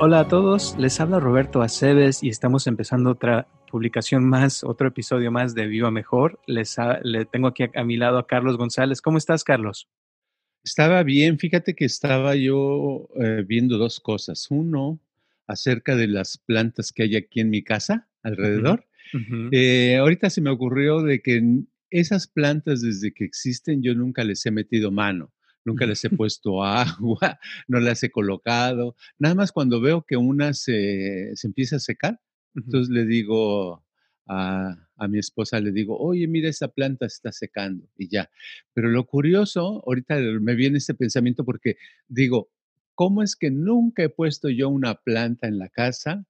Hola a todos, les habla Roberto Aceves y estamos empezando otra publicación más, otro episodio más de Viva Mejor. Les le tengo aquí a, mi lado a Carlos González. ¿Cómo estás, Carlos? Estaba bien, fíjate que estaba yo eh, viendo dos cosas. Uno, acerca de las plantas que hay aquí en mi casa alrededor. Eh, ahorita se me ocurrió de que esas plantas desde que existen yo nunca les he metido mano nunca les he puesto agua, no las he colocado. Nada más cuando veo que una se, empieza a secar, entonces le digo a, mi esposa, le digo, oye, mira, esa planta está secando y ya. Pero lo curioso, ahorita me viene este pensamiento porque digo, ¿cómo es que nunca he puesto yo una planta en la casa?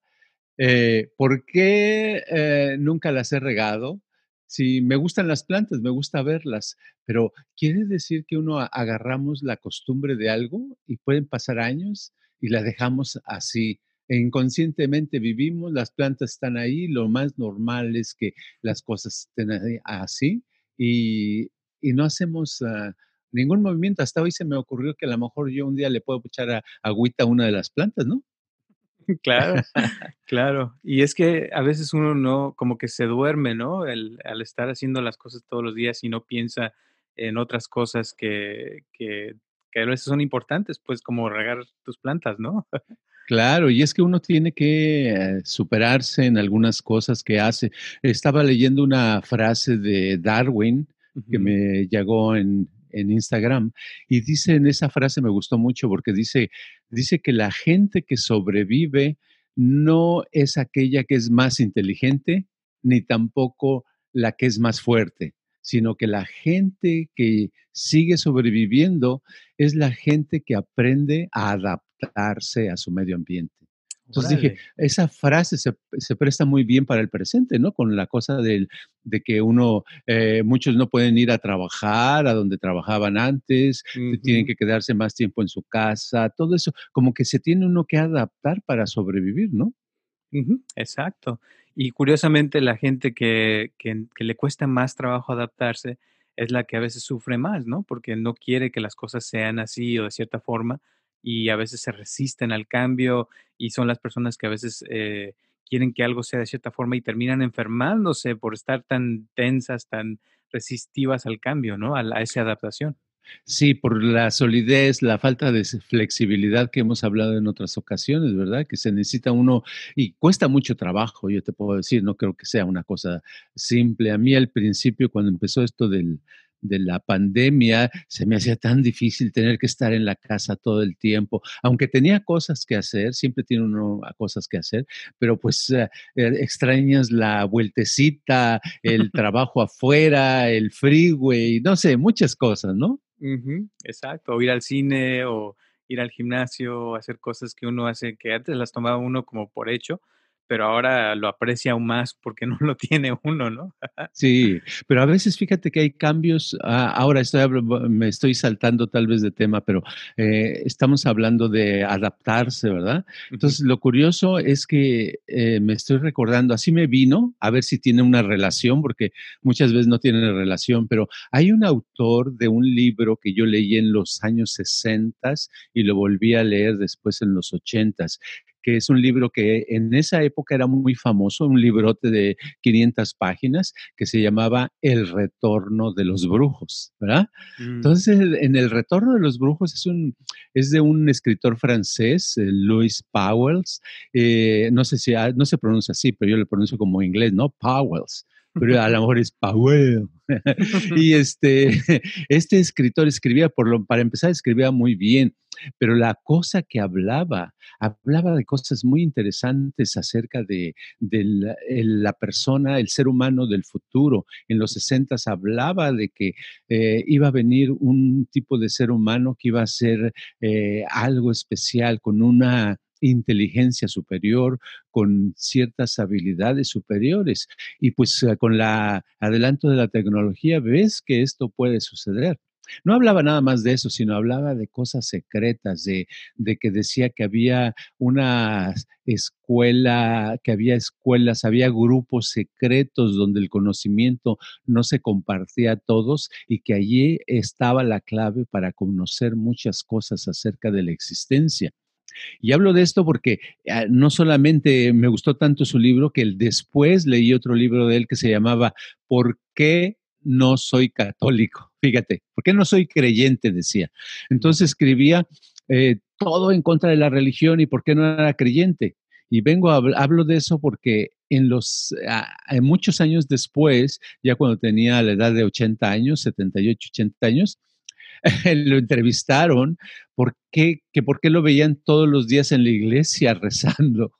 Eh, ¿Por qué eh, nunca las he regado? Si me gustan las plantas, me gusta verlas, pero quiere decir que uno agarramos la costumbre de algo y pueden pasar años y la dejamos así. Inconscientemente vivimos, las plantas están ahí, lo más normal es que las cosas estén así y, no hacemos ah, ningún movimiento. Hasta hoy se me ocurrió que a lo mejor yo un día le puedo echar agüita a una de las plantas, ¿no? Claro, claro. Y es que a veces uno no, como que se duerme, ¿no? El, al estar haciendo las cosas todos los días y no piensa en otras cosas que, que, que a veces son importantes, pues como regar tus plantas, ¿no? Claro, y es que uno tiene que eh, superarse en algunas cosas que hace. Estaba leyendo una frase de Darwin que me llegó en, en Instagram y dice en esa frase me gustó mucho porque dice, dice que la gente que sobrevive no es aquella que es más inteligente ni tampoco la que es más fuerte, sino que la gente que sigue sobreviviendo es la gente que aprende a adaptarse a su medio ambiente. Entonces dije, esa frase se, presta muy bien para el presente, ¿no? Con la cosa de que uno, eh, muchos no pueden ir a trabajar a donde trabajaban antes, tienen que quedarse más tiempo en su casa, todo eso, como que se tiene uno que adaptar para sobrevivir, ¿no? exacto. Y curiosamente la gente que, que, que le cuesta más trabajo adaptarse es la que a veces sufre más, ¿no? Porque no quiere que las cosas sean así o de cierta forma y a veces se resisten al cambio y son las personas que a veces eh, quieren que algo sea de cierta forma y terminan enfermándose por estar tan tensas, tan resistivas al cambio, ¿no? A, a esa adaptación. Sí, por la solidez, la falta de flexibilidad que hemos hablado en otras ocasiones, ¿verdad? Que se necesita uno y cuesta mucho trabajo, yo te puedo decir, no creo que sea una cosa simple. A mí al principio, cuando empezó esto del, de la pandemia, se me hacía tan difícil tener que estar en la casa todo el tiempo, aunque tenía cosas que hacer, siempre tiene uno cosas que hacer, pero pues eh, eh, extrañas la vueltecita, el trabajo afuera, el freeway, no sé, muchas cosas, ¿no? exacto, o ir al cine o ir al gimnasio, hacer cosas que uno hace que antes las tomaba uno como por hecho, pero ahora lo aprecia aún más porque no lo tiene uno, ¿no? Sí, pero a veces fíjate que hay cambios. Ah, ahora estoy, me estoy saltando tal vez de tema, pero eh, estamos hablando de adaptarse, ¿verdad? Entonces, lo curioso es que eh, me estoy recordando, así me vino, a ver si tiene una relación, porque muchas veces no tiene relación, pero hay un autor de un libro que yo leí en los años 60 y lo volví a leer después en los 80 que es un libro que en esa época era muy famoso, un librote de 500 páginas que se llamaba El Retorno de los Brujos, ¿verdad? Mm. Entonces, en El Retorno de los Brujos es, un, es de un escritor francés, eh, Louis Powells, eh, no sé si ah, no se pronuncia así, pero yo lo pronuncio como inglés, ¿no? Powells pero a lo mejor es Powell. y este, este escritor escribía, por lo, para empezar, escribía muy bien, pero la cosa que hablaba, hablaba de cosas muy interesantes acerca de, la, persona, el ser humano del futuro. En los 60 hablaba de que eh, iba a venir un tipo de ser humano que iba a ser eh, algo especial, con una inteligencia superior, con ciertas habilidades superiores. Y pues eh, con la adelanto de la tecnología ves que esto puede suceder. No hablaba nada más de eso, sino hablaba de cosas secretas, de, que decía que había una escuela, que había escuelas, había grupos secretos donde el conocimiento no se compartía a todos y que allí estaba la clave para conocer muchas cosas acerca de la existencia. Y hablo de esto porque ah, no solamente me gustó tanto su libro, que después leí otro libro de él que se llamaba ¿Por qué no soy católico? Fíjate, ¿por qué no soy creyente? Decía. Entonces escribía eh, todo en contra de la religión y por qué no era creyente. Y vengo, a, hablo de eso porque en los ah, muchos años después, ya cuando tenía la edad de 80 años, 78, 80 años, lo entrevistaron por qué, que por qué lo veían todos los días en la iglesia rezando,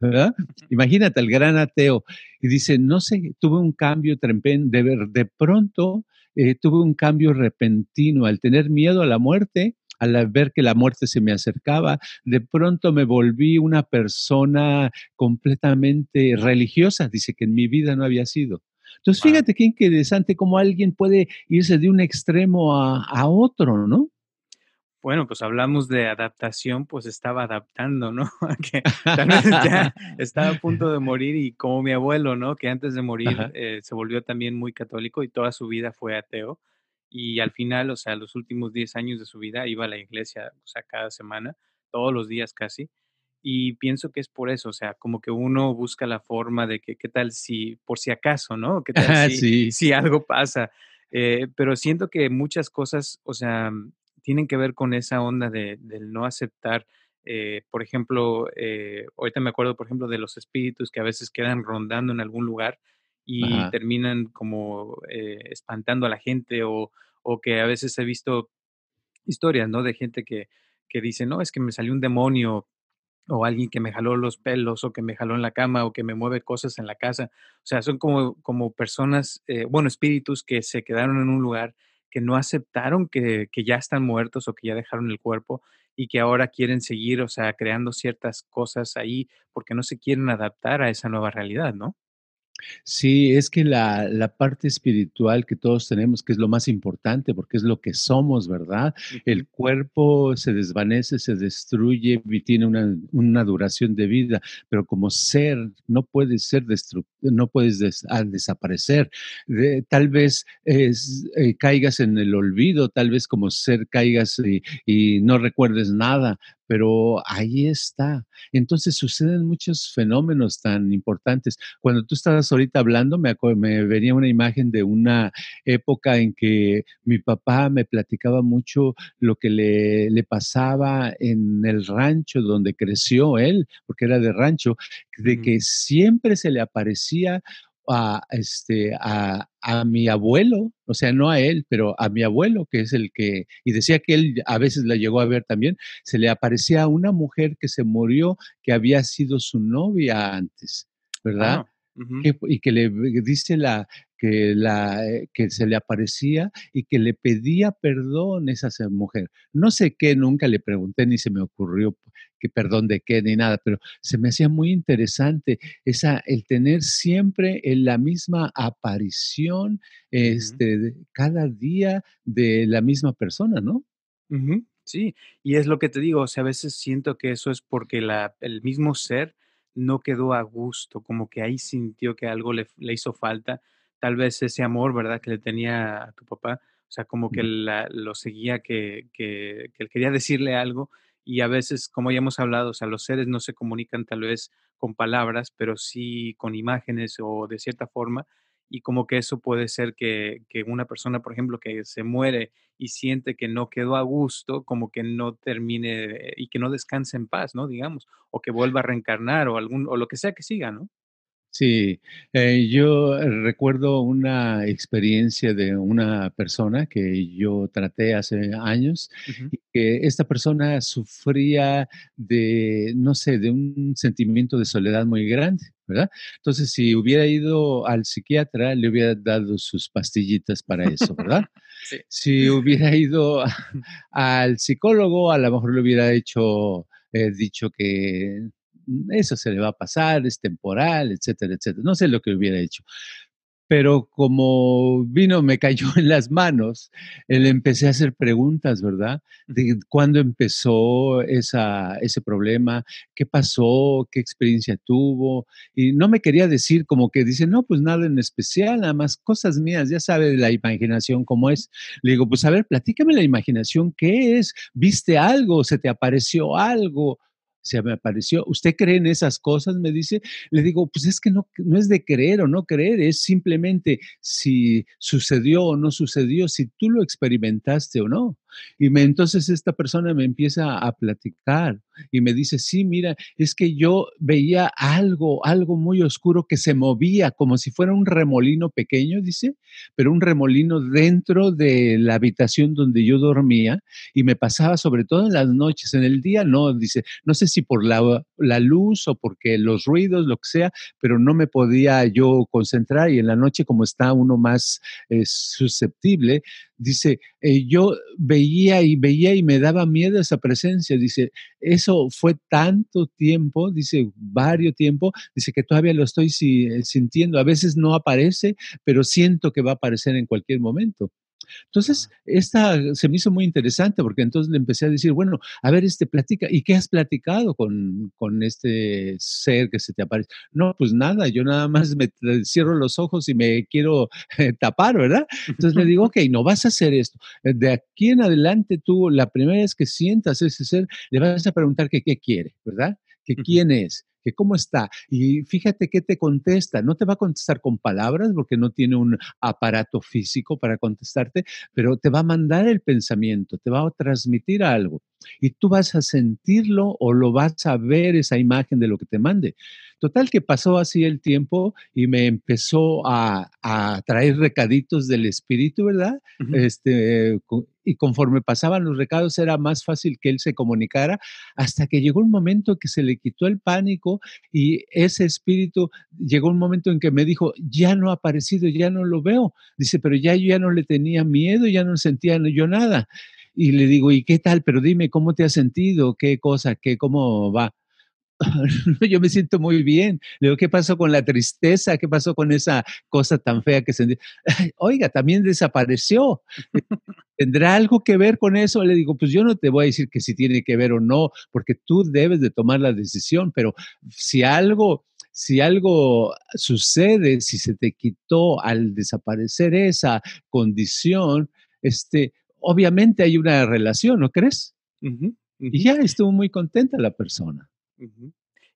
¿verdad? Imagínate el gran ateo y dice, no sé, tuve un cambio de, ver, de pronto eh, tuve un cambio repentino al tener miedo a la muerte, al ver que la muerte se me acercaba, de pronto me volví una persona completamente religiosa, dice que en mi vida no había sido. Entonces, fíjate qué interesante cómo alguien puede irse de un extremo a, otro, ¿no? Bueno, pues hablamos de adaptación, pues estaba adaptando, ¿no? que tal vez ya estaba a punto de morir y como mi abuelo, ¿no? Que antes de morir eh, se volvió también muy católico y toda su vida fue ateo. Y al final, o sea, los últimos 10 años de su vida iba a la iglesia, o sea, cada semana, todos los días casi. Y pienso que es por eso, o sea, como que uno busca la forma de que, ¿qué tal si, por si acaso, ¿no? ¿Qué tal si, si algo pasa? Eh, pero siento que muchas cosas, o sea, tienen que ver con esa onda de, del no aceptar, eh, por ejemplo, eh, ahorita me acuerdo, por ejemplo, de los espíritus que a veces quedan rondando en algún lugar y terminan como espantando a la gente o, o que a veces he visto historias, ¿no? De gente que, que dice, no, es que me salió un demonio o alguien que me jaló los pelos o que me jaló en la cama o que me mueve cosas en la casa. O sea, son como, como personas, eh, bueno, espíritus que se quedaron en un lugar que no aceptaron que, que, ya están muertos o que ya dejaron el cuerpo y que ahora quieren seguir, o sea, creando ciertas cosas ahí porque no se quieren adaptar a esa nueva realidad, ¿no? Sí, es que la, la, parte espiritual que todos tenemos, que es lo más importante, porque es lo que somos, ¿verdad? El cuerpo se desvanece, se destruye y tiene una, una duración de vida, pero como ser no puedes ser no puedes desaparecer. tal vez es, eh, caigas en el olvido, tal vez como ser caigas y, y no recuerdes nada, pero ahí está. Entonces suceden muchos fenómenos tan importantes. Cuando tú estabas ahorita hablando, me, me venía una imagen de una época en que mi papá me platicaba mucho lo que le, le pasaba en el rancho donde creció él, porque era de rancho, de que siempre se le aparecía a, este, a, a, mi abuelo, o sea, no a él, pero a mi abuelo, que es el que, y decía que él a veces la llegó a ver también, se le aparecía a una mujer que se murió, que había sido su novia antes, ¿verdad? y que le dice la, que, la, eh, que se le aparecía y que le pedía perdón esa mujer. No sé qué, nunca le pregunté ni se me ocurrió que perdón de qué ni nada, pero se me hacía muy interesante esa, el tener siempre en la misma aparición este, cada día de la misma persona, ¿no? Sí, y es lo que te digo, o sea, a veces siento que eso es porque la, el mismo ser no quedó a gusto, como que ahí sintió que algo le, hizo falta, tal vez ese amor, ¿verdad?, que le tenía a tu papá, o sea, como que lo seguía, que, que, que, él quería decirle algo y a veces, como ya hemos hablado, o sea, los seres no se comunican tal vez con palabras, pero sí con imágenes o de cierta forma, y como que eso puede ser que, que, una persona, por ejemplo, que se muere y siente que no quedó a gusto, como que no termine y que no descanse en paz, ¿no? Digamos, o que vuelva a reencarnar o algún, o lo que sea que siga, ¿no? Sí, eh, yo recuerdo una experiencia de una persona que yo traté hace años y que esta persona sufría de, no sé, de un sentimiento de soledad muy grande, ¿verdad? Entonces, si hubiera ido al psiquiatra, le hubiera dado sus pastillitas para eso, ¿verdad? Sí. Si hubiera ido al psicólogo, a lo mejor le hubiera hecho, eh, dicho que eso se le va a pasar, es temporal, etcétera, etcétera. No sé lo que hubiera hecho. Pero como vino, me cayó en las manos, le empecé a hacer preguntas, ¿verdad? De cuándo empezó esa, ese problema, qué pasó, qué experiencia tuvo. Y no me quería decir como que dice, no, pues nada en especial, nada más cosas mías, ya sabe la imaginación cómo es. Le digo, pues a ver, platícame la imaginación, ¿qué es? ¿Viste algo? ¿Se te apareció algo? Se me apareció. ¿Usted cree en esas cosas? Me dice. Le digo, pues es que no, no es de creer o no creer, es simplemente si sucedió o no sucedió, si tú lo experimentaste o no. Y me, entonces esta persona me empieza a platicar y me dice, sí, mira, es que yo veía algo, algo muy oscuro que se movía como si fuera un remolino pequeño, dice, pero un remolino dentro de la habitación donde yo dormía y me pasaba sobre todo en las noches, en el día no, dice, no sé si por la, la luz o porque los ruidos, lo que sea, pero no me podía yo concentrar y en la noche como está uno más eh, susceptible, dice, eh, yo veía y veía y me daba miedo esa presencia, dice, eso fue tanto tiempo, dice, varios tiempo, dice que todavía lo estoy sintiendo, a veces no aparece, pero siento que va a aparecer en cualquier momento. Entonces, esta se me hizo muy interesante porque entonces le empecé a decir, bueno, a ver, este platica, ¿y qué has platicado con, con este ser que se te aparece? No, pues nada, yo nada más me cierro los ojos y me quiero eh, tapar, ¿verdad? Entonces le digo, ok, no vas a hacer esto. De aquí en adelante tú, la primera vez que sientas ese ser, le vas a preguntar que qué quiere, ¿verdad? Que quién es, que cómo está. Y fíjate qué te contesta. No te va a contestar con palabras porque no tiene un aparato físico para contestarte, pero te va a mandar el pensamiento, te va a transmitir algo. Y tú vas a sentirlo o lo vas a ver esa imagen de lo que te mande. Total que pasó así el tiempo y me empezó a, a traer recaditos del espíritu, ¿verdad? este, y conforme pasaban los recados era más fácil que él se comunicara hasta que llegó un momento que se le quitó el pánico y ese espíritu llegó un momento en que me dijo, ya no ha aparecido, ya no lo veo. Dice, pero ya yo ya no le tenía miedo, ya no sentía yo nada. Y le digo, ¿y qué tal? Pero dime, ¿cómo te has sentido? ¿Qué cosa? ¿Qué, cómo va? yo me siento muy bien. Le digo, ¿qué pasó con la tristeza? ¿Qué pasó con esa cosa tan fea que sentí? Oiga, también desapareció. ¿Tendrá algo que ver con eso? Le digo, pues yo no te voy a decir que si tiene que ver o no, porque tú debes de tomar la decisión, pero si algo, si algo sucede, si se te quitó al desaparecer esa condición, este, obviamente hay una relación, ¿no crees? Y ya estuvo muy contenta la persona.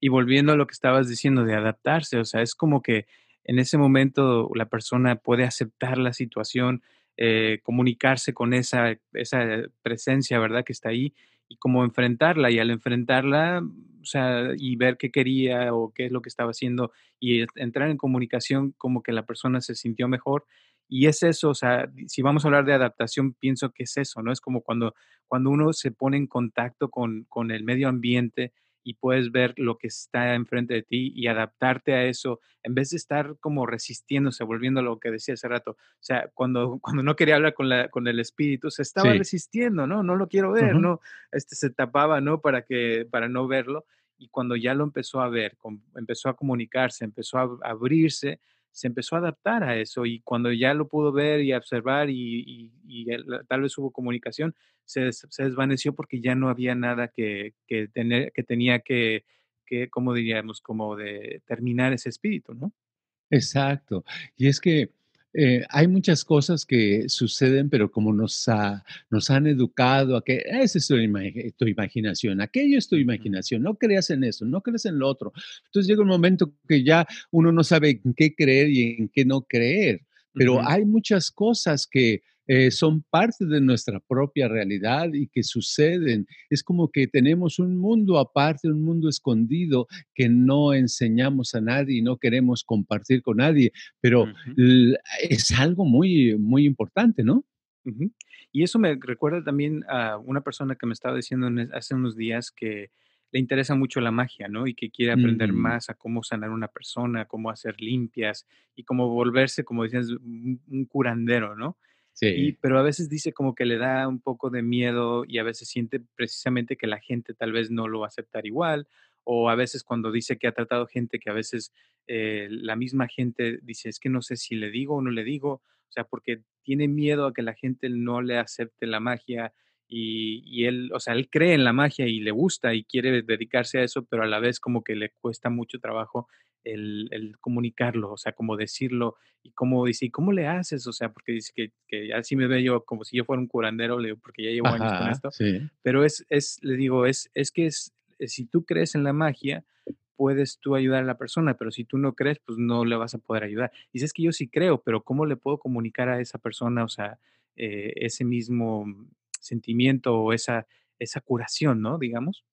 Y volviendo a lo que estabas diciendo de adaptarse, o sea, es como que en ese momento la persona puede aceptar la situación, eh, comunicarse con esa, esa presencia, ¿verdad? Que está ahí y como enfrentarla y al enfrentarla, o sea, y ver qué quería o qué es lo que estaba haciendo y entrar en comunicación como que la persona se sintió mejor. Y es eso, o sea, si vamos a hablar de adaptación, pienso que es eso, ¿no? Es como cuando, cuando uno se pone en contacto con, con el medio ambiente, y puedes ver lo que está enfrente de ti y adaptarte a eso en vez de estar como resistiéndose, volviendo a lo que decía hace rato. O sea, cuando, cuando no quería hablar con, la, con el espíritu, se estaba resistiendo, ¿no? No lo quiero ver, ¿no? Este se tapaba, ¿no? Para, que, para no verlo. Y cuando ya lo empezó a ver, empezó a comunicarse, empezó a abrirse, se empezó a adaptar a eso y cuando ya lo pudo ver y observar y, tal vez hubo comunicación, se, desvaneció porque ya no había nada que, tener, que tenía que, que, como diríamos, como de terminar ese espíritu, ¿no? Exacto. Y es que eh, hay muchas cosas que suceden, pero como nos, nos han educado a que esa es tu, imaginación, aquello es tu imaginación, no creas en eso, no creas en lo otro. Entonces llega un momento que ya uno no sabe en qué creer y en qué no creer, pero hay muchas cosas que eh, son parte de nuestra propia realidad y que suceden. Es como que tenemos un mundo aparte, un mundo escondido que no enseñamos a nadie y no queremos compartir con nadie, pero es algo muy, muy importante, ¿no? Y eso me recuerda también a una persona que me estaba diciendo hace unos días que le interesa mucho la magia, ¿no? Y que quiere aprender Mm, más a cómo sanar una persona, cómo hacer limpias y cómo volverse, como decías, un curandero, ¿no? Y, pero a veces dice como que le da un poco de miedo y a veces siente precisamente que la gente tal vez no lo va a aceptar igual, o a veces cuando dice que ha tratado gente que a veces eh, la misma gente dice, es que no sé si le digo o no le digo, o sea, porque tiene miedo a que la gente no le acepte la magia y, y él, o sea, él cree en la magia y le gusta y quiere dedicarse a eso, pero a la vez como que le cuesta mucho trabajo el, el comunicarlo, o sea, como decirlo y cómo dice, ¿y cómo le haces? O sea, porque dice que, que así me veo yo como si yo fuera un curandero, le digo, porque ya llevo años con esto, sí, pero es, es le digo, es, es que es, si tú crees en la magia, puedes tú ayudar a la persona, pero si tú no crees, pues no le vas a poder ayudar. Dices que yo sí creo, pero ¿cómo le puedo comunicar a esa persona, o sea, eh, ese mismo sentimiento o esa, esa curación, ¿no? Digamos.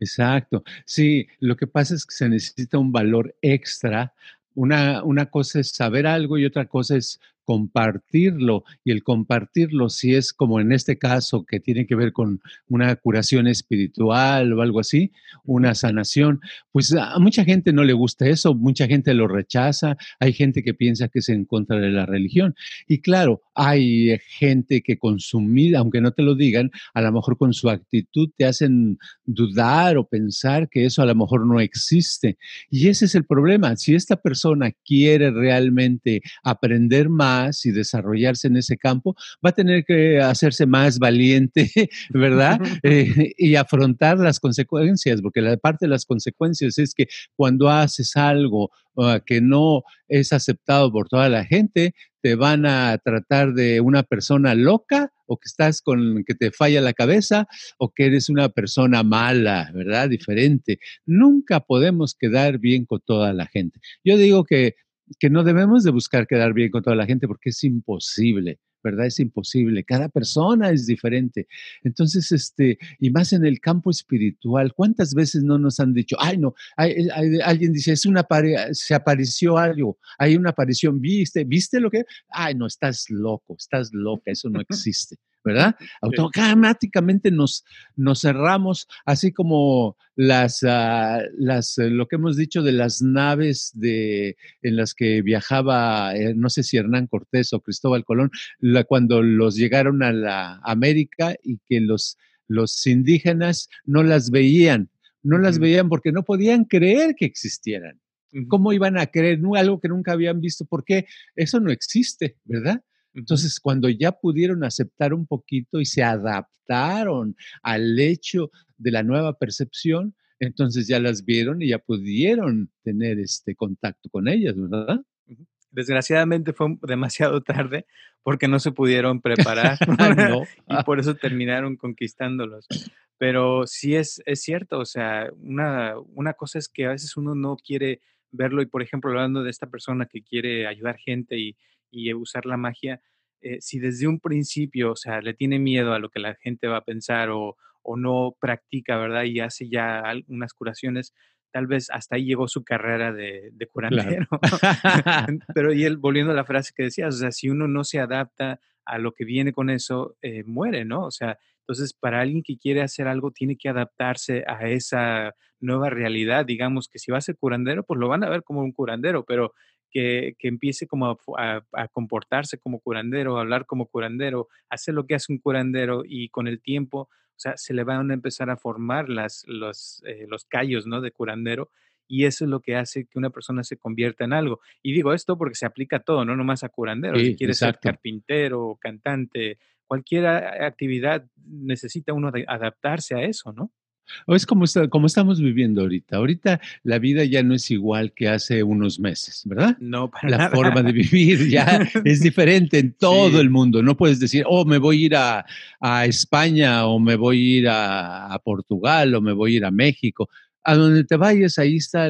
Exacto. Sí, lo que pasa es que se necesita un valor extra. Una, una cosa es saber algo y otra cosa es compartirlo. Y el compartirlo, si es como en este caso, que tiene que ver con una curación espiritual o algo así, una sanación, pues a mucha gente no le gusta eso, mucha gente lo rechaza, hay gente que piensa que es en contra de la religión. Y claro, hay gente que consumida, aunque no te lo digan, a lo mejor con su actitud te hacen dudar o pensar que eso a lo mejor no existe. Y ese es el problema. Si esta persona quiere realmente aprender más, y desarrollarse en ese campo, va a tener que hacerse más valiente, ¿verdad? Eh, y afrontar las consecuencias, porque la parte de las consecuencias es que cuando haces algo uh, que no es aceptado por toda la gente, te van a tratar de una persona loca o que estás con que te falla la cabeza o que eres una persona mala, ¿verdad? Diferente. Nunca podemos quedar bien con toda la gente. Yo digo que que no debemos de buscar quedar bien con toda la gente porque es imposible. ¿verdad? Es imposible. Cada persona es diferente. Entonces, este, y más en el campo espiritual, ¿cuántas veces no nos han dicho, ay, no, alguien dice, es una se apareció algo, hay una aparición, ¿viste? ¿Viste lo que? Ay, no, estás loco, estás loca, eso no existe. ¿Verdad? Automáticamente nos, nos cerramos, así como las, ah, las, eh, lo que hemos dicho de las naves de, en las que viajaba, eh, no sé si Hernán Cortés o Cristóbal Colón, cuando los llegaron a la América y que los, los indígenas no las veían, no las veían porque no podían creer que existieran. ¿Cómo iban a creer algo que nunca habían visto? Porque eso no existe, ¿verdad? Entonces, cuando ya pudieron aceptar un poquito y se adaptaron al hecho de la nueva percepción, entonces ya las vieron y ya pudieron tener este contacto con ellas, ¿verdad? Desgraciadamente fue demasiado tarde porque no se pudieron preparar y por eso terminaron conquistándolos. Pero sí es, es cierto, o sea, una, una cosa es que a veces uno no quiere verlo y, por ejemplo, hablando de esta persona que quiere ayudar gente y, y usar la magia, eh, si desde un principio, o sea, le tiene miedo a lo que la gente va a pensar o, o no practica, ¿verdad? Y hace ya algunas curaciones, tal vez hasta ahí llegó su carrera de, de curandero. Pero y él, volviendo a la frase que decías, o sea, si uno no se adapta a lo que viene con eso, eh, muere, ¿no? O sea, entonces para alguien que quiere hacer algo, tiene que adaptarse a esa nueva realidad. Digamos que si va a ser curandero, pues lo van a ver como un curandero, pero que, empiece como a, comportarse como curandero, a hablar como curandero, hacer lo que hace un curandero y con el tiempo, o sea, se le van a empezar a formar las, los, eh, los callos, ¿no? De curandero y eso es lo que hace que una persona se convierta en algo. Y digo esto porque se aplica a todo, no nomás a curandero. si quieres ser carpintero, cantante, cualquier actividad necesita uno adaptarse a eso, ¿no? O es como, como estamos viviendo ahorita. Ahorita la vida ya no es igual que hace unos meses, ¿verdad? No, para La forma de vivir ya es diferente en todo el mundo. No puedes decir, oh, me voy a ir a, España o me voy a ir a, Portugal o me voy a ir a México. A donde te vayas, ahí está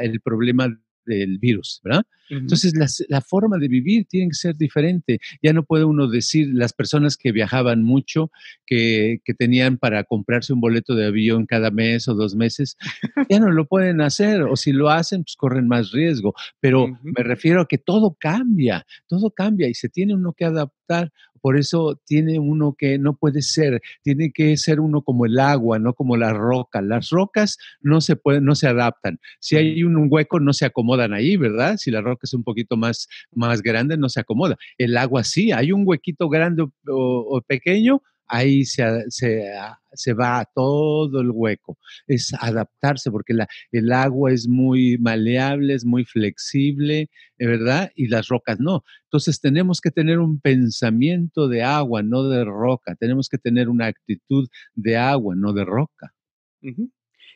el problema del virus, ¿verdad? Entonces, la, forma de vivir tiene que ser diferente. Ya no puede uno decir, las personas que viajaban mucho, que, tenían para comprarse un boleto de avión cada mes o dos meses, ya no lo pueden hacer, o si lo hacen, pues corren más riesgo. Pero me refiero a que todo cambia, todo cambia y se tiene uno que adaptar. Por eso tiene uno que no puede ser, tiene que ser uno como el agua, no como la roca. Las rocas no se pueden, no se adaptan. Si hay un hueco, no se acomodan ahí, ¿verdad? Si la roca es un poquito más, más grande, no se acomoda. El agua sí, hay un huequito grande o, pequeño, ahí se, se, se, va todo el hueco. Es adaptarse porque la, el agua es muy maleable, es muy flexible, ¿verdad? Y las rocas no. Entonces tenemos que tener un pensamiento de agua, no de roca. Tenemos que tener una actitud de agua, no de roca.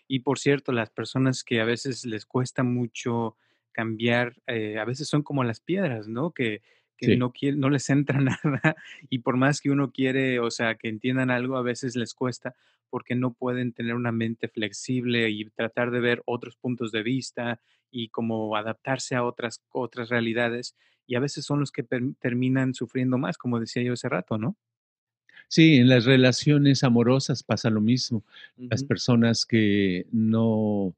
Y por cierto, las personas que a veces les cuesta mucho cambiar, eh, a veces son como las piedras, ¿no? Que, que no, quiere, no les entra nada y por más que uno quiere, o sea, que entiendan algo, a veces les cuesta porque no pueden tener una mente flexible y tratar de ver otros puntos de vista y como adaptarse a otras, otras realidades. Y a veces son los que terminan sufriendo más, como decía yo hace rato, ¿no? Sí, en las relaciones amorosas pasa lo mismo. Las personas que no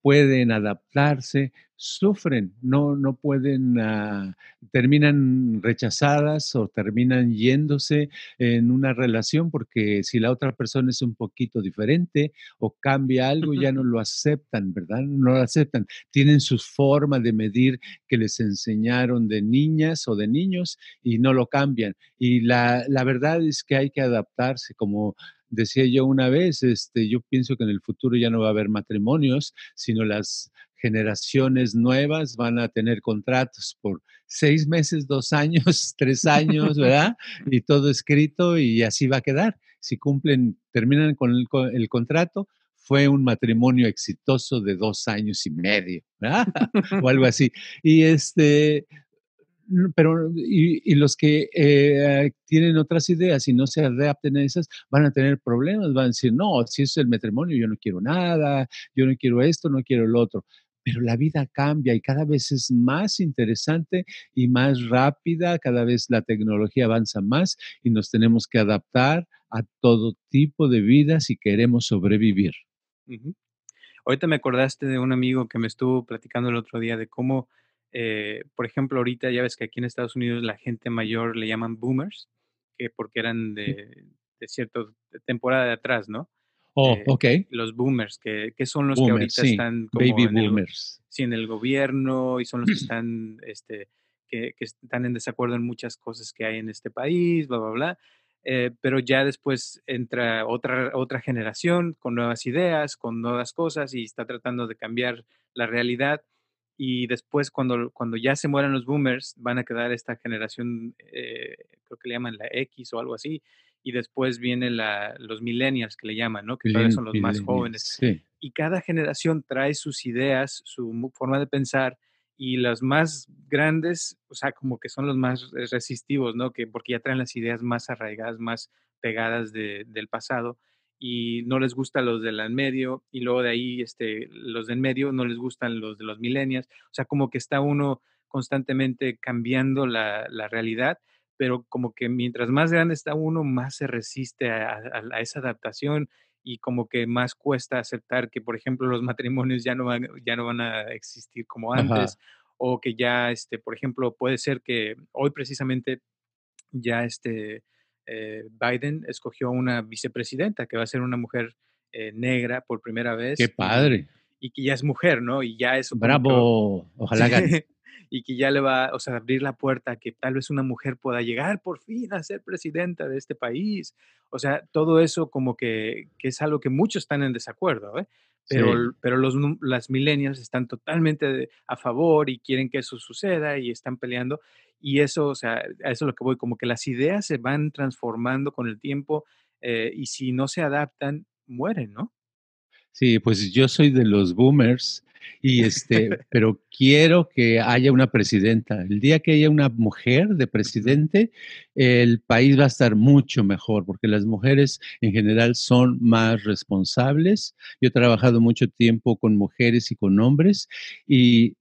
pueden adaptarse, sufren, no, no pueden, ah, terminan rechazadas o terminan yéndose en una relación porque si la otra persona es un poquito diferente o cambia algo, ya no lo aceptan, ¿verdad? No lo aceptan. Tienen sus formas de medir que les enseñaron de niñas o de niños y no lo cambian. Y la, la verdad es que hay que adaptarse como decía yo una vez, este, yo pienso que en el futuro ya no va a haber matrimonios, sino las generaciones nuevas van a tener contratos por seis meses, dos años, tres años, ¿verdad? Y todo escrito y así va a quedar. Si cumplen, terminan con el, el contrato, fue un matrimonio exitoso de dos años y medio, ¿verdad? o algo así. Y este, pero y, los que eh, tienen otras ideas y no se adapten a esas van a tener problemas, van a decir, no, si es el matrimonio, yo no quiero nada, yo no quiero esto, no quiero lo otro. Pero la vida cambia y cada vez es más interesante y más rápida, cada vez la tecnología avanza más y nos tenemos que adaptar a todo tipo de vida si queremos sobrevivir. Ahorita me acordaste de un amigo que me estuvo platicando el otro día de cómo eh, por ejemplo, ahorita ya ves que aquí en Estados Unidos la gente mayor le llaman boomers, que porque eran de, cierta temporada de atrás, ¿no? Oh, eh, ok. Los boomers, que, son los que ahorita están como Baby en boomers. El, sí, en el gobierno y son los que están, este, que, están en desacuerdo en muchas cosas que hay en este país, bla, bla, bla. Eh, pero ya después entra otra, otra generación con nuevas ideas, con nuevas cosas y está tratando de cambiar la realidad y después cuando, cuando ya se mueran los boomers van a quedar esta generación, eh, creo que le llaman la X o algo así, y después vienen los millennials que le llaman, ¿no? Que todavía son los más jóvenes. Y cada generación trae sus ideas, su forma de pensar, y los más grandes, o sea, como que son los más resistivos, ¿no? Que porque ya traen las ideas más arraigadas, más pegadas del pasado y no les gustan los del en medio y luego de ahí este, los del medio no les gustan los de los millennials. O sea, como que está uno constantemente cambiando la, la realidad, pero como que mientras más grande está uno, más se resiste a, esa adaptación y como que más cuesta aceptar que, por ejemplo, los matrimonios ya no van, ya no van a existir como antes o que ya, este, por ejemplo, puede ser que hoy precisamente ya este, eh, Biden escogió una vicepresidenta que va a ser una mujer eh, negra por primera vez. ¡Qué padre! Y, que ya es mujer, ¿no? Y ya eso. ¡Bravo! Ojalá gane. Y que ya le va, o sea, abrir la puerta a que tal vez una mujer pueda llegar por fin a ser presidenta de este país. O sea, todo eso como que, que es algo que muchos están en desacuerdo, ¿eh? Pero, pero los, las millennials están totalmente a favor y quieren que eso suceda y están peleando. Y eso, o sea, a eso es lo que voy, como que las ideas se van transformando con el tiempo eh, y si no se adaptan, mueren, ¿no? Sí, pues yo soy de los boomers y este, pero quiero que haya una presidenta. El día que haya una mujer de presidente, el país va a estar mucho mejor, porque las mujeres en general son más responsables. Yo he trabajado mucho tiempo con mujeres y con hombres y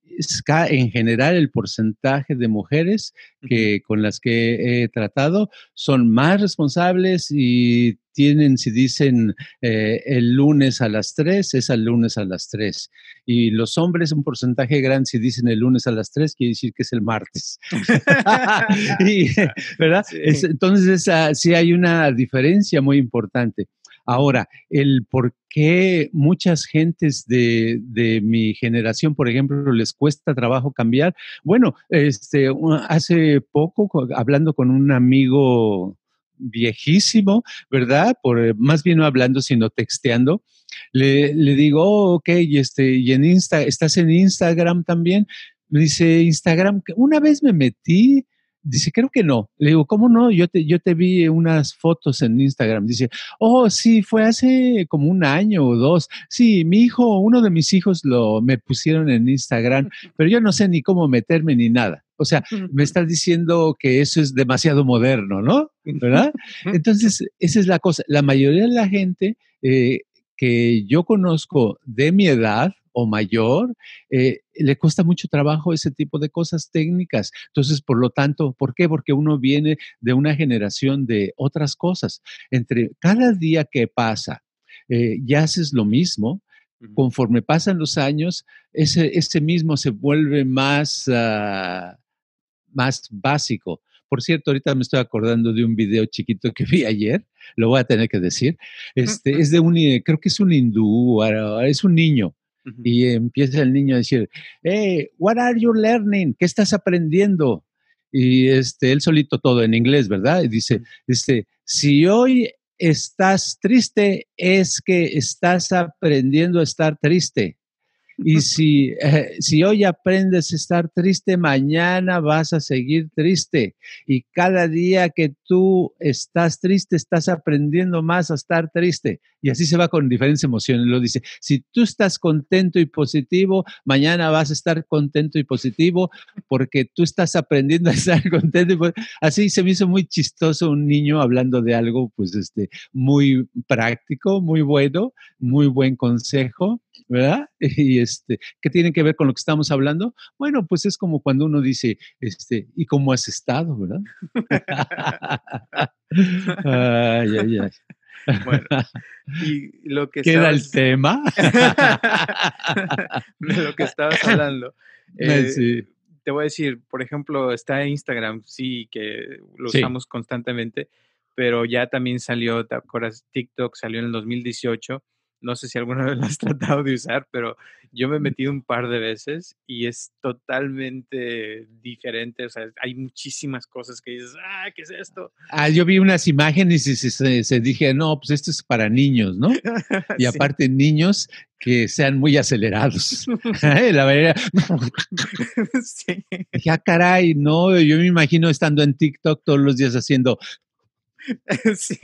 en general el porcentaje de mujeres que, con las que he tratado son más responsables y tienen, si dicen eh, el lunes a las 3, es el lunes a las 3. Y los hombres, un porcentaje grande, si dicen el lunes a las 3, quiere decir que es el martes. ¿Verdad? entonces, sí hay una diferencia muy importante. Ahora, el por qué muchas gentes de, de, mi generación, por ejemplo, les cuesta trabajo cambiar. Bueno, este, hace poco, hablando con un amigo viejísimo, ¿verdad? Por, eh, más bien no hablando, sino texteando, le, digo, oh, ok, y, este, y en Insta, ¿estás en Instagram también? Me dice, Instagram, una vez me metí, Dice, creo que no. Le digo, ¿cómo no? Yo te, yo te vi unas fotos en Instagram. Dice, oh, sí, fue hace como un año o dos. Sí, mi hijo, uno de mis hijos lo me pusieron en Instagram, pero yo no sé ni cómo meterme ni nada. O sea, me estás diciendo que eso es demasiado moderno, ¿no? ¿Verdad? Entonces, esa es la cosa. La mayoría de la gente eh, que yo conozco de mi edad, o mayor, eh, le cuesta mucho trabajo ese tipo de cosas técnicas. Entonces, por lo tanto, ¿por qué? Porque uno viene de una generación de otras cosas. Entre cada día que pasa, eh, ya haces lo mismo, conforme pasan los años, ese, ese mismo se vuelve más, ah, más básico. Por cierto, ahorita me estoy acordando de un video chiquito que vi ayer, lo voy a tener que decir. Este, es de un, creo que es un hindú, ah, es un niño y empieza el niño a decir, hey, what are you learning? ¿Qué estás aprendiendo? Y este, él solito todo en inglés, ¿verdad? Y dice, dice, si hoy estás triste, es que estás aprendiendo a estar triste. Y si, eh, si hoy aprendes a estar triste, mañana vas a seguir triste. Y cada día que tú estás triste, estás aprendiendo más a estar triste. Y así se va con diferentes emociones. Lo dice, si tú estás contento y positivo, mañana vas a estar contento y positivo porque tú estás aprendiendo a estar contento. Así se me hizo muy chistoso un niño hablando de algo, pues, este, muy práctico, muy bueno, muy buen consejo ¿verdad? Y este, ¿qué tiene que ver con lo que estamos hablando? Bueno, pues es como cuando uno dice, este, ¿y cómo has estado, verdad? ay, ay, ay. Bueno, y lo que ¿Qué era el tema? de lo que estabas hablando. Eh, te voy a decir, por ejemplo, está Instagram, sí, que lo usamos constantemente, pero ya también salió, ¿te acuerdas? TikTok salió en el 2018 no sé si alguna vez lo has tratado de usar, pero yo me he metido un par de veces y es totalmente diferente. O sea, hay muchísimas cosas que dices, ah, ¿qué es esto? Ah, yo vi unas imágenes y se, dije, no, pues esto es para niños, ¿no? Y aparte, niños que sean muy acelerados. La verdad. sí. Dije, ah, caray, no, yo me imagino estando en TikTok todos los días haciendo. sí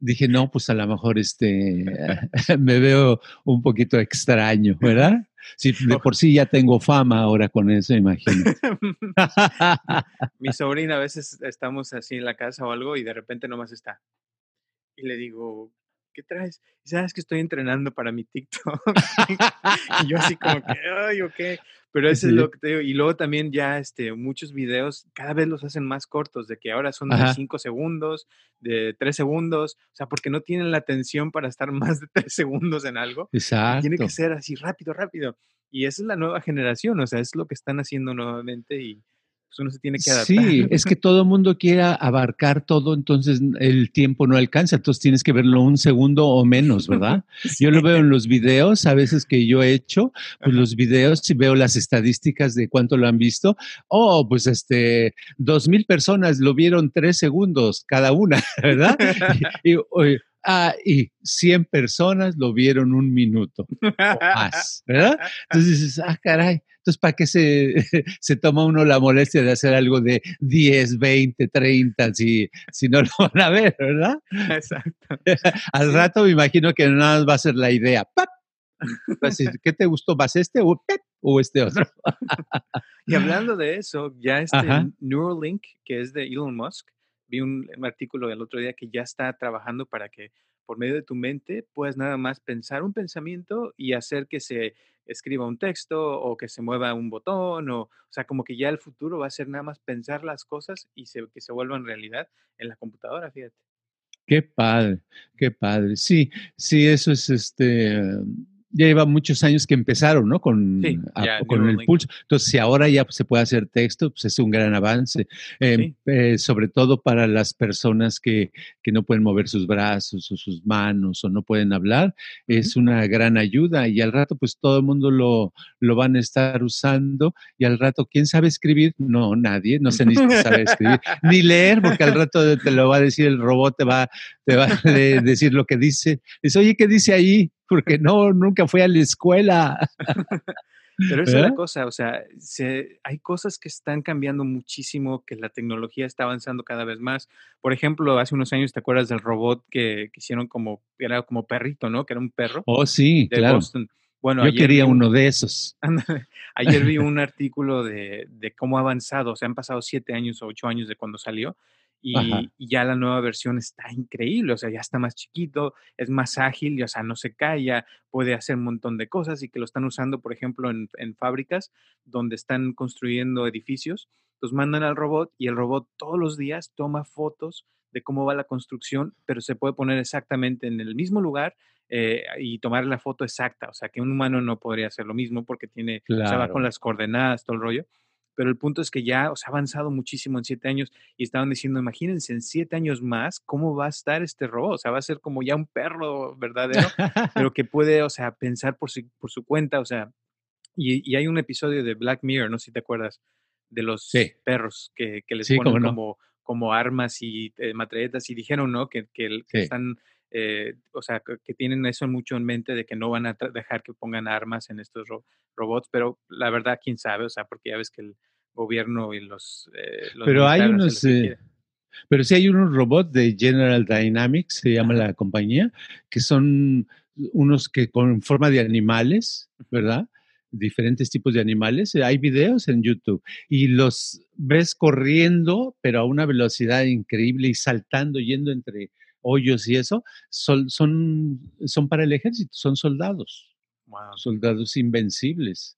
dije, no, pues a lo mejor este, me veo un poquito extraño, ¿verdad? Sí, de por sí ya tengo fama ahora con eso, imagino. Mi sobrina a veces estamos así en la casa o algo y de repente nomás está. Y le digo, ¿qué traes? Y sabes que estoy entrenando para mi TikTok. y yo así como que, ay, ok. Pero eso es lo que te digo. Y luego también ya este, muchos videos cada vez los hacen más cortos, de que ahora son de 5 segundos, de 3 segundos, o sea, porque no tienen la atención para estar más de 3 segundos en algo. Exacto. Tiene que ser así rápido, rápido. Y esa es la nueva generación, o sea, es lo que están haciendo nuevamente y pues uno se tiene que adaptar. Sí, es que todo el mundo quiere abarcar todo, entonces el tiempo no alcanza, entonces tienes que verlo un segundo o menos, ¿verdad? Yo lo veo en los videos, a veces que yo he hecho, pues los videos, si veo las estadísticas de cuánto lo han visto, oh, pues este, dos mil personas lo vieron tres segundos cada una, ¿verdad? y, Ah, y 100 personas lo vieron un minuto o más, ¿verdad? Entonces dices, ah, caray, entonces, ¿para qué se, se toma uno la molestia de hacer algo de 10, 20, 30 si, si no lo van a ver, ¿verdad? Exacto. Al rato me imagino que nada más va a ser la idea. ¿Qué te gustó más este o, o este otro? y hablando de eso, ya este Neuralink, que es de Elon Musk, vi un, artículo el otro día que ya está trabajando para que por medio de tu mente puedas nada más pensar un pensamiento y hacer que se escriba un texto o que se mueva un botón o, o sea, como que ya el futuro va a ser nada más pensar las cosas y se, que se vuelvan realidad en la computadora, fíjate. Qué padre, qué padre. Sí, sí, eso es este ya lleva muchos años que empezaron, ¿no? Con, con el pulso. Entonces, si ahora ya se puede hacer texto, pues es un gran avance, em, eh, sobre todo para las personas que, que, no pueden mover sus brazos o sus manos o no pueden hablar, es una gran ayuda y al rato, pues todo el mundo lo, lo van a estar usando y al rato, ¿quién sabe escribir? No, nadie, no se necesita saber escribir, ni leer, porque al rato te lo va a decir el robot, te va, te va a decir lo que dice. Dice, oye, ¿qué dice ahí? Porque no, nunca fui a la escuela. Pero esa es la cosa, o sea, se hay cosas que están cambiando muchísimo, que la tecnología está avanzando cada vez más. Por ejemplo, hace unos años, ¿te acuerdas del robot que que hicieron como era como perrito, no? Que era un perro Oh, sí, de claro. Boston. Bueno, Yo vi quería un uno de esos. ayer vi un artículo de de cómo ha avanzado, o sea, han pasado 7 años o 8 años de cuando salió. Y y ya la nueva versión está increíble, o sea, ya está más chiquito, es más ágil, y, o sea, no se cae, ya puede hacer un montón de cosas, y que lo están usando, por ejemplo, en en fábricas donde están construyendo edificios. Entonces, mandan al robot, y el robot todos los días toma fotos de cómo va la construcción, pero se puede poner exactamente en el mismo lugar, eh, y tomar la foto exacta, o sea, que un humano no podría hacer lo mismo porque tiene o sea, va con Claro. las coordenadas, todo el rollo. Pero el punto es que ya, o sea, ha avanzado muchísimo en 7 años, y estaban diciendo: "Imagínense en 7 años más, cómo va a estar este robot", o sea, va a ser como ya un perro verdadero, pero que puede, o sea, pensar por su por su cuenta, o sea, y y hay un episodio de Black Mirror, no sé si te acuerdas, de los Sí. perros que que les Sí, ponen cómo no. como como armas y, eh, y dijeron, ¿no? Que que Sí. están, eh, o sea, que tienen eso mucho en mente de que no van a dejar que pongan armas en estos ro robots, pero la verdad, quién sabe, o sea, porque ya ves que el gobierno y los, eh, los Pero hay unos, eh, pero sí hay unos robots de General Dynamics, se llama la compañía, que son unos que con forma de animales. ¿verdad? Diferentes tipos de animales. Hay videos en YouTube, y los ves corriendo, pero a una velocidad increíble y saltando, yendo entre hoyos y eso. Son son son para el ejército, son soldados, soldados invencibles.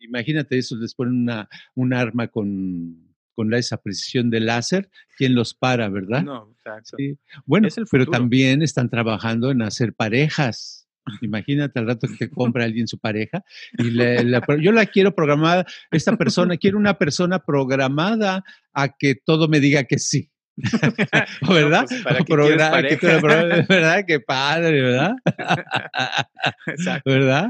Imagínate eso, les ponen una un arma con con la esa precisión de láser, ¿quién los para, verdad? No, exacto. Sí. Bueno, Es el pero también están trabajando en hacer parejas. Imagínate al rato que te compra alguien su pareja, y le la yo la quiero programada, esta persona, quiero una persona programada a que todo me diga que sí. No, ¿Verdad? pues, ¿para Progra que? ¿verdad? Qué padre, ¿verdad? Exacto. ¿Verdad?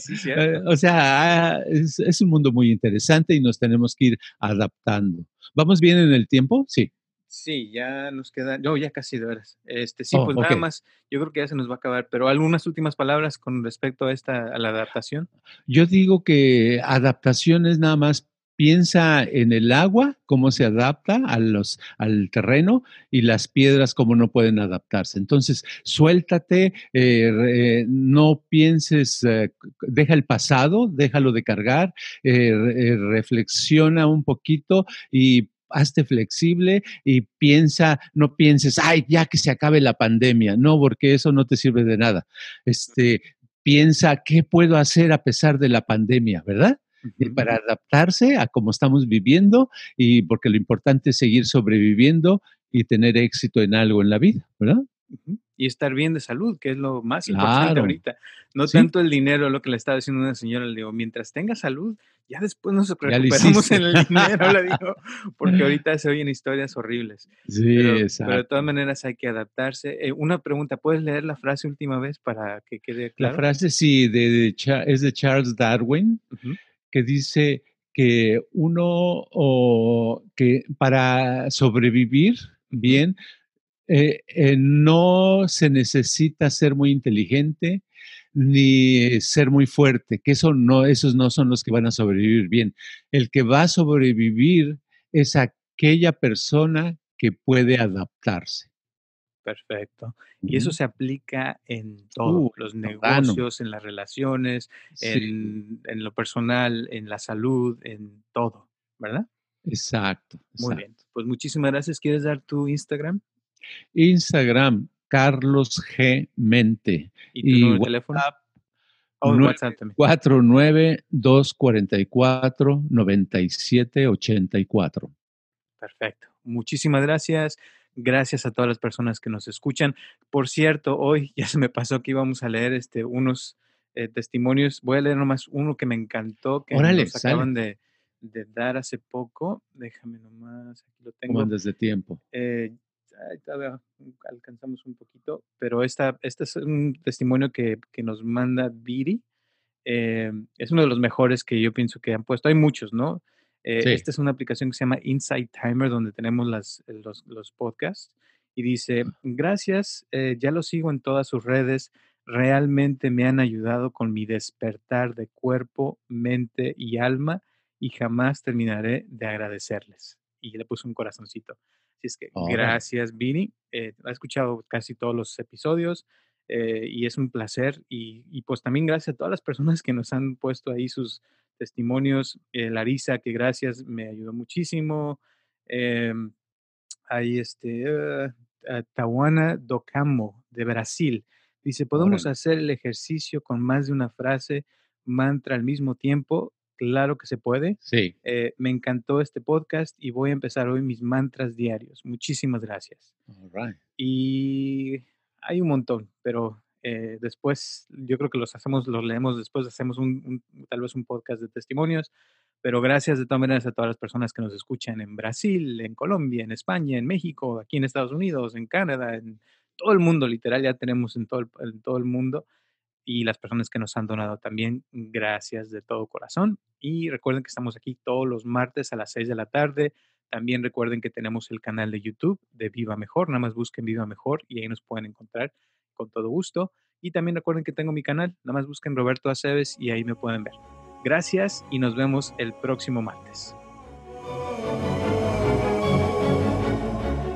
Sí, Eh, o sea, es es un mundo muy interesante y nos tenemos que ir adaptando. ¿Vamos bien en el tiempo? Sí. Sí, ya nos queda no, ya casi de veras. Este, sí, Oh, pues nada más, yo creo que ya se nos va a acabar, pero, ¿algunas últimas palabras con respecto a esta a la adaptación? Yo digo que adaptación es nada más piensa en el agua, cómo se adapta a los al terreno, y las piedras cómo no pueden adaptarse. Entonces, suéltate, eh, no pienses, eh, deja el pasado, déjalo de cargar, eh, re reflexiona un poquito y hazte flexible y piensa, no pienses: "Ay, ya que se acabe la pandemia", no, porque eso no te sirve de nada. Este, piensa, ¿qué puedo hacer a pesar de la pandemia?, ¿verdad? Y para adaptarse a cómo estamos viviendo, y porque lo importante es seguir sobreviviendo y tener éxito en algo en la vida, ¿verdad? Y estar bien de salud, que es lo más importante Claro. ahorita. No Sí. tanto el dinero, lo que le estaba diciendo una señora, le digo: "Mientras tengas salud, ya después nos recuperamos en el dinero", le digo, porque ahorita se oyen historias horribles. Sí, Pero pero de todas exacto. maneras hay que adaptarse. Eh, una pregunta, ¿puedes leer la frase última vez para que quede La claro? frase sí, de de es de Charles Darwin, Ujú. Que dice que uno o que para sobrevivir bien, eh eh, no se necesita ser muy inteligente, ni ser muy fuerte, que eso no esos no son los que van a sobrevivir bien. El que va a sobrevivir es aquella persona que puede adaptarse. Perfecto. Y eso se aplica en todo, Uh, los negocios, en las relaciones, Sí. en en lo personal, en la salud, en todo, ¿verdad? Exacto, Muy bien, pues muchísimas gracias. ¿Quieres dar tu Instagram? Instagram, Carlos G. Mente, ¿Y tu y número de teléfono? Oh, el nueve WhatsApp también. cuatro nueve dos cuarenta y cuatro noventa y siete ochenta y cuatro. Perfecto. Muchísimas gracias. Gracias a todas las personas que nos escuchan. Por cierto, hoy ya se me pasó que íbamos a leer, este, unos, eh, testimonios. Voy a leer nomás uno que me encantó, que Órale, nos acaban de de dar hace poco. Déjame nomás, aquí lo ¿Cómo tengo. andas de tiempo? Eh, todavía alcanzamos un poquito, pero esta este es un testimonio que que nos manda Viri. Em, es uno de los mejores que yo pienso que han puesto. Hay muchos, ¿no? Eh, Sí. esta es una aplicación que se llama Insight Timer, donde tenemos las los los podcasts, y dice: "Gracias, eh, ya lo sigo en todas sus redes. realmente me han ayudado con mi despertar de cuerpo, mente y alma y jamás terminaré de agradecerles. Y le puse un corazoncito. Así es que gracias, Vini. Eh, he escuchado casi todos los episodios eh, y es un placer. Y, y, pues también gracias a todas las personas que nos han puesto ahí sus testimonios. Eh, Larisa, que gracias, me ayudó muchísimo. Em, hay este, uh, Tawana Docamo, de Brasil. Dice, ¿podemos hacer el ejercicio con más de una frase, mantra al mismo tiempo? Claro que se puede. Sí. Eh, me encantó este podcast y voy a empezar hoy mis mantras diarios. Muchísimas gracias. All right. Y hay un montón, pero eh, después yo creo que los hacemos, los leemos después, hacemos un, tal vez un podcast de testimonios, pero gracias de todas maneras a todas las personas que nos escuchan en Brasil, en Colombia, en España, en México, aquí en Estados Unidos, en Canadá, en todo el mundo, literal, ya tenemos en todo el, todo el mundo y las personas que nos han donado también, gracias de todo corazón. Y recuerden que estamos aquí todos los martes a las 6 de la tarde. También recuerden que tenemos el canal de YouTube de Viva Mejor, nada más busquen Viva Mejor y ahí nos pueden encontrar con todo gusto. Y también recuerden que tengo mi canal, nada más busquen Roberto Aceves y ahí me pueden ver. Gracias y nos vemos el próximo martes.